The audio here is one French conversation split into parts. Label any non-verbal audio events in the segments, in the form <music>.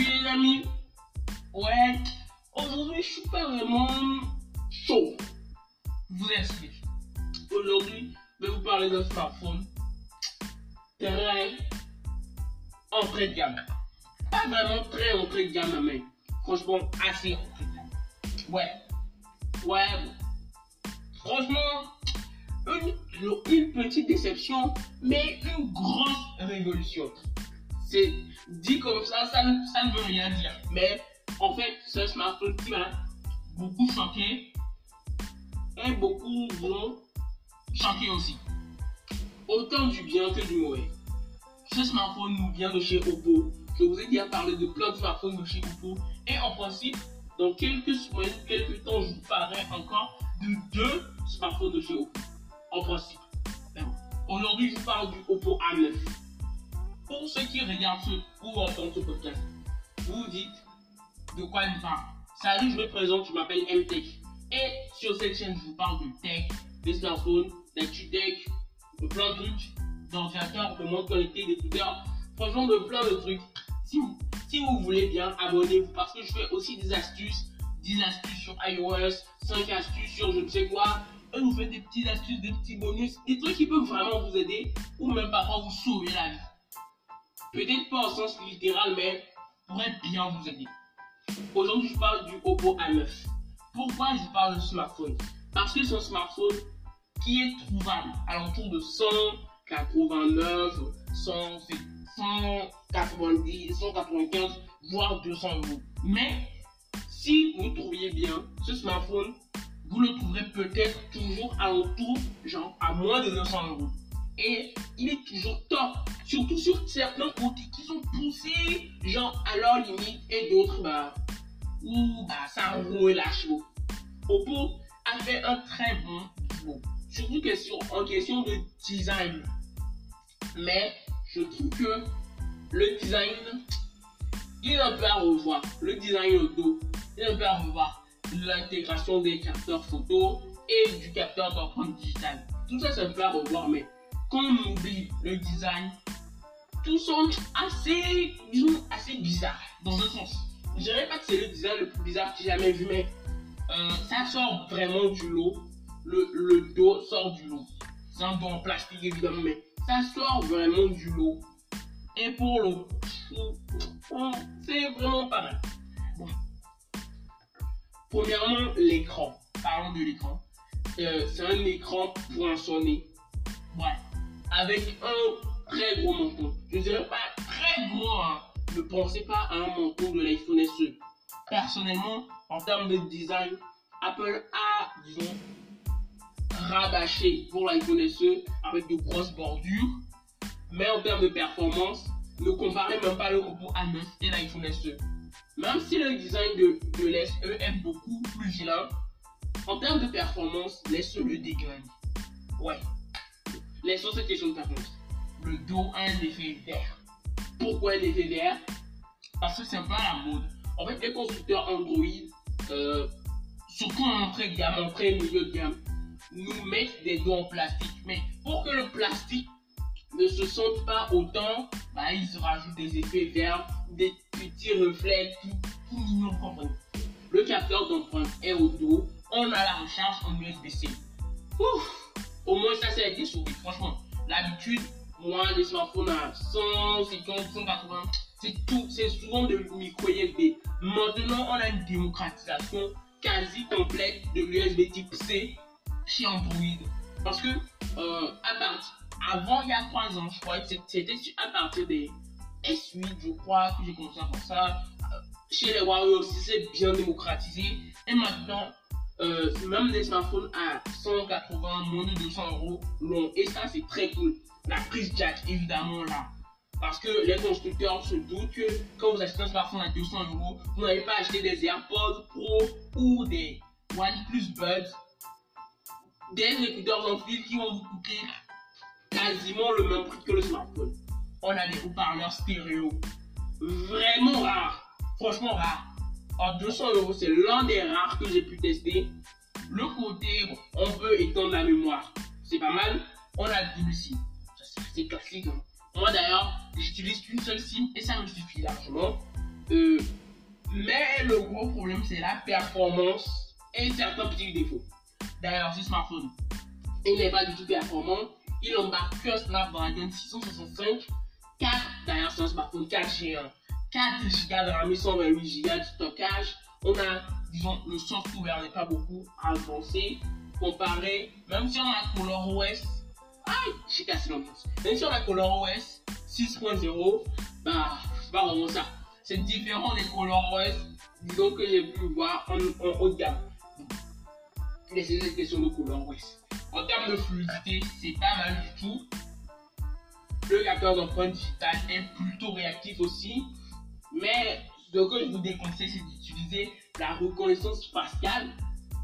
Salut les amis. Ouais, aujourd'hui je suis pas vraiment chaud. Vous explique. Aujourd'hui, je vais vous parler d'un smartphone très entrée de gamme. Pas vraiment très entrée de gamme, mais franchement assez entrée de gamme. Ouais, ouais. Franchement, une, une petite déception, mais une grosse révolution. C'est dit comme ça, ça ne, veut rien dire. Mais en fait, ce smartphone qui m'a beaucoup choqué et beaucoup vont choqué aussi. Autant du bien que du mauvais. Ce smartphone nous vient de chez Oppo. Je vous ai déjà parlé de plein de smartphones de chez Oppo. Et en principe, dans quelques semaines, quelques temps, je vous parlerai encore de deux smartphones de chez Oppo. En principe. Aujourd'hui, je vous parle du Oppo A9. Pour ceux qui regardent ce, ou entendent ce podcast, vous dites de quoi il parle. Salut, je me présente, je m'appelle MTech. Et sur cette chaîne, je vous parle de tech, des smartphones, d'actu-tech, de plein de trucs, d'ordinateurs, de montres connectées, d'écouteurs, franchement de plein de trucs. Si vous, si vous voulez bien, abonnez-vous parce que je fais aussi des astuces, 10 astuces sur iOS, 5 astuces sur je ne sais quoi. Et vous faites des petites astuces, des petits bonus, des trucs qui peuvent vraiment vous aider ou même parfois vous sauver la vie. Peut-être pas au sens littéral, mais pourrait bien vous aider. Aujourd'hui, je parle du Oppo A9. Pourquoi je parle de smartphone? Parce que un smartphone qui est trouvable à l'entour de 189, 100, 190, 195, voire 200 euros. Mais si vous trouviez bien ce smartphone, vous le trouverez peut-être toujours à l'entour, genre à moins de 200 euros. Et il est toujours top, surtout sur certains côtés qui sont poussés, genre à leur limite, et d'autres, bah, où bah, ça chevaux. Oppo a fait un très bon boulot, surtout question, en question de design. Mais je trouve que le design, il est un peu à revoir. Le design au dos, il est un peu à revoir. L'intégration des capteurs photo et du capteur d'empreinte digitale. Tout ça, c'est un peu à revoir, mais quand on oublie le design, tout semble assez, disons, assez bizarre dans un sens. Je dirais pas que c'est le design le plus bizarre que j'ai jamais vu, mais euh, ça sort vraiment du lot. Le, le dos sort du lot. C'est un en plastique évidemment, mais ça sort vraiment du lot. Et pour le c'est vraiment pas mal. Bon. Premièrement, l'écran. Parlons de l'écran. Euh, c'est un écran poinçonné. Ouais. Avec un très gros menton. Je dirais pas très gros, hein. Ne pensez pas à un menton de l'iPhone SE. Personnellement, en termes de design, Apple a, disons, rabâché pour l'iPhone SE avec de grosses bordures. Mais en termes de performance, ne comparez même pas le Oppo A9 et l'iPhone SE. Même si le design de, de l'SE est beaucoup plus vilain, en termes de performance, l'SE le dégaine. Ouais. C'est question de performance. Le dos a un effet vert. Pourquoi un effet vert? Parce que c'est un peu à la mode. En fait, les constructeurs Android, euh, surtout en entrée de gamme, entrée milieu de gamme, nous mettent des dos en plastique. Mais pour que le plastique ne se sente pas autant, bah, ils se rajoutent des effets verts, des petits reflets, tout, tout mignon, comprenez. Le capteur d'empreinte est au dos. On a la recharge en USB-C. Ouf Au moins, ça, ça été sauvé. Franchement, l'habitude, moi, les smartphones à 150, 180, c'est tout, c'est souvent de micro USB. Maintenant, on a une démocratisation quasi complète de l'USB type C chez Android. Parce que, euh, à partir, avant, il y a 3 ans, je crois c'était à partir des S8, je crois, que j'ai commencé à faire ça. Euh, chez les Huawei aussi, c'est bien démocratisé. Et maintenant, euh, même des smartphones à 180, moins de 200 euros l'ont. Et ça, c'est très cool. La prise jack, évidemment, là. Parce que les constructeurs se doutent que quand vous achetez un smartphone à 200 euros, vous n'allez pas acheter des AirPods Pro ou des OnePlus Buds, des écouteurs en fil qui vont vous coûter quasiment le même prix que le smartphone. On a des haut-parleurs stéréo. Vraiment rares. Franchement rares. En 200 euros, c'est l'un des rares que j'ai pu tester. Le côté, on peut étendre la mémoire. C'est pas mal. On a double SIM. C'est classique. Hein. Moi d'ailleurs, j'utilise qu'une seule SIM et ça me suffit largement. Euh, mais le gros problème, c'est la performance et certains petits défauts. D'ailleurs, ce smartphone, il n'est pas du tout performant. Il embarque qu'un Snapdragon 665, 4, d'ailleurs, c'est un smartphone 4G, 4 Go de RAM, 128 Go de stockage. On a, disons, le software n'est pas beaucoup avancé comparé, même si on a ColorOS, aïe, j'ai cassé l'ambiance. Même si on a ColorOS 6.0, bah, c'est pas vraiment ça. C'est différent des ColorOS, disons que j'ai pu voir en, haut de gamme. Laissez cette question de ColorOS. En termes de fluidité, c'est pas mal du tout. Le capteur d'empreinte digitale est plutôt réactif aussi. Mais ce que je vous déconseille, c'est d'utiliser la reconnaissance faciale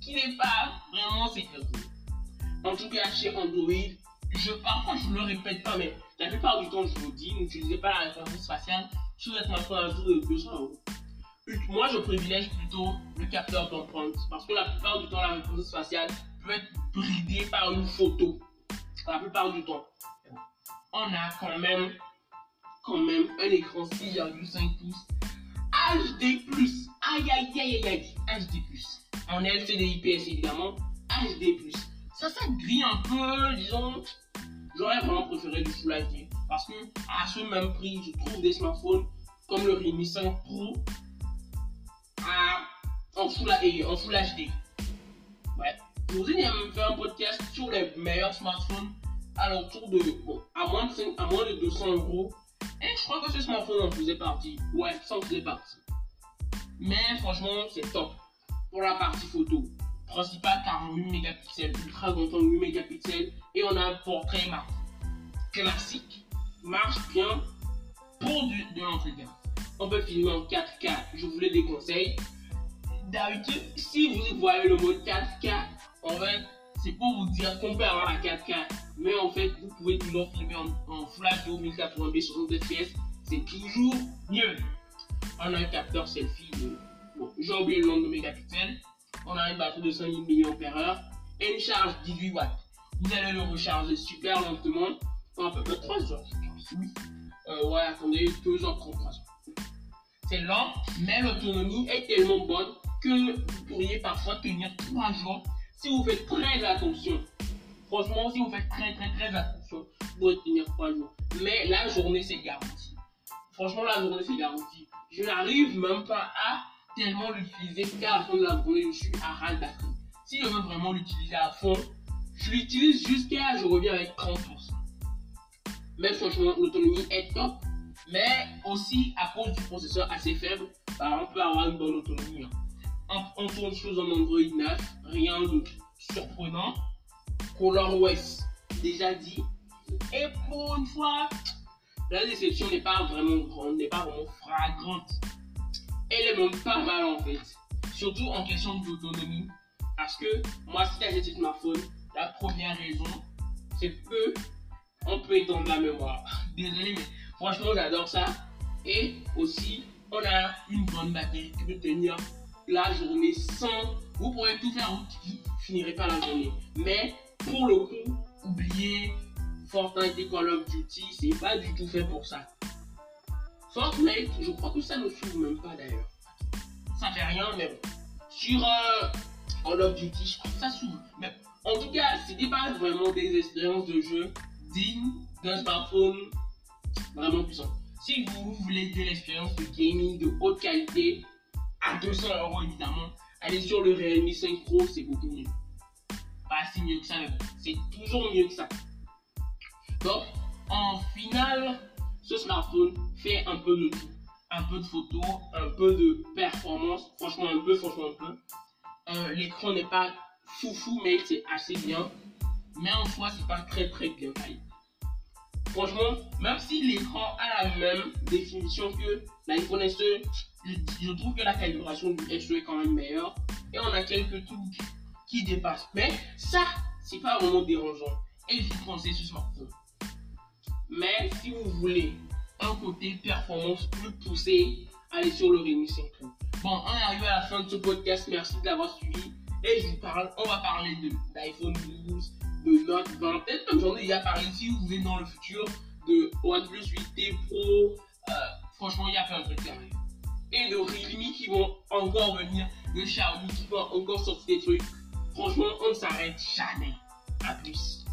qui n'est pas vraiment sécurisée. En tout cas, chez Android, je, je le répète pas, mais la plupart du temps, je vous dis, n'utilisez pas la reconnaissance faciale sur votre smartphone à jour de 200 euros. Moi, je privilège plutôt le capteur d'empreinte parce que la plupart du temps, la reconnaissance faciale peut être bridée par une photo. La plupart du temps. On a quand même, quand même un écran 6,5 pouces HD+. Aïe aïe aïe aïe aïe. HD+. En LCD IPS évidemment. HD+. Ça, ça grille un peu, disons. J'aurais vraiment préféré du Full HD. Parce que à ce même prix, je trouve des smartphones comme le Redmi 5 Pro en, full, en Full HD. Ouais. Je vous ai même fait un podcast sur les meilleurs smartphones à l'entour de, bon, à moins de, à moins de 200 euros. Crois que ce smartphone en faisait partie. Ouais, ça en faisait partie. Mais franchement, c'est top. Pour la partie photo, principal 48 mégapixels, ultra grand angle 8 mégapixels. Et on a un portrait classique. Marche bien pour du, de l'entretien. On peut filmer en 4K, je vous le déconseille. D'habitude, si vous voyez le mode 4K, en fait, pour vous dire qu'on peut avoir la 4K. Mais en fait, vous pouvez toujours filmer en, en HD 1080p 60 fps. C'est toujours mieux. On a un capteur selfie de. Bon, j'ai oublié le nombre de mégapixels. On a une batterie de 5000 mAh et une charge 18 watts. Vous allez le recharger super lentement en à peu près 3 heures, Oui. Euh, ouais, attendez, 2 heures 33 C'est lent, mais l'autonomie est tellement bonne que vous pourriez parfois tenir 3 jours si vous faites très attention. Franchement, si vous faites très très très attention, vous pourrez tenir 3 jours. Mais la journée, c'est garanti. Franchement, la journée, c'est garanti. Je n'arrive même pas à tellement l'utiliser qu'à la fin de la journée, je suis à ras. Si je veux vraiment l'utiliser à fond, je l'utilise jusqu'à, je reviens avec 30%. Mais franchement, l'autonomie est top. Mais aussi, à cause du processeur assez faible, bah, on peut avoir une bonne autonomie. Hein. On, tourne chose en Android 9, rien de surprenant. ColorOS, déjà dit. Et pour une fois, la déception n'est pas vraiment grande, n'est pas vraiment fragrante. Elle est même pas mal en fait. Surtout en question d'autonomie. Parce que moi, si tu ce smartphone, la première raison, c'est que on peut étendre la mémoire. <laughs> Désolé, mais franchement, j'adore ça. Et aussi, on a une bonne batterie qui peut tenir la journée sans. Vous pourrez tout faire, vous finirez pas la journée. Mais pour le coup, oubliez Fortnite et Call of Duty, c'est pas du tout fait pour ça. Fortnite, je crois que ça ne s'ouvre même pas d'ailleurs. Ça fait rien, mais bon. Sur euh, Call of Duty, je crois que ça s'ouvre. Mais en tout cas, c'était pas vraiment des expériences de jeu dignes d'un smartphone vraiment puissant. Si vous voulez de l'expérience de gaming de haute qualité, à 200 euros évidemment, allez sur le Realme 5 Pro, c'est beaucoup mieux. Pas si mieux que ça, mais c'est toujours mieux que ça. Donc, en finale, ce smartphone fait un peu de tout. Un peu de photos, un peu de performance, franchement un peu, franchement un peu. Euh, l'écran n'est pas foufou, mais c'est assez bien. Mais en soi, c'est pas très très bien taillé. Franchement, même si l'écran a la même définition que l'iPhone SE, je, trouve que la calibration du SE est quand même meilleure. Et on a quelques trucs qui dépassent. Mais ça, c'est pas vraiment dérangeant. Et vous pensez ce smartphone. Mais si vous voulez un côté performance plus poussé, allez sur le Redmi 5 Pro. Bon, on est arrivé à la fin de ce podcast. Merci de l'avoir suivi. Et je vous parle, on va parler de d'iPhone 12, de 20. Peut-être même j'en ai déjà parlé si vous êtes dans le futur de OnePlus 8T Pro. Euh, franchement, il y a plein de trucs qui et de Realme qui vont encore venir, de Xiaomi qui vont encore sortir des trucs. Franchement, on ne s'arrête jamais. À plus.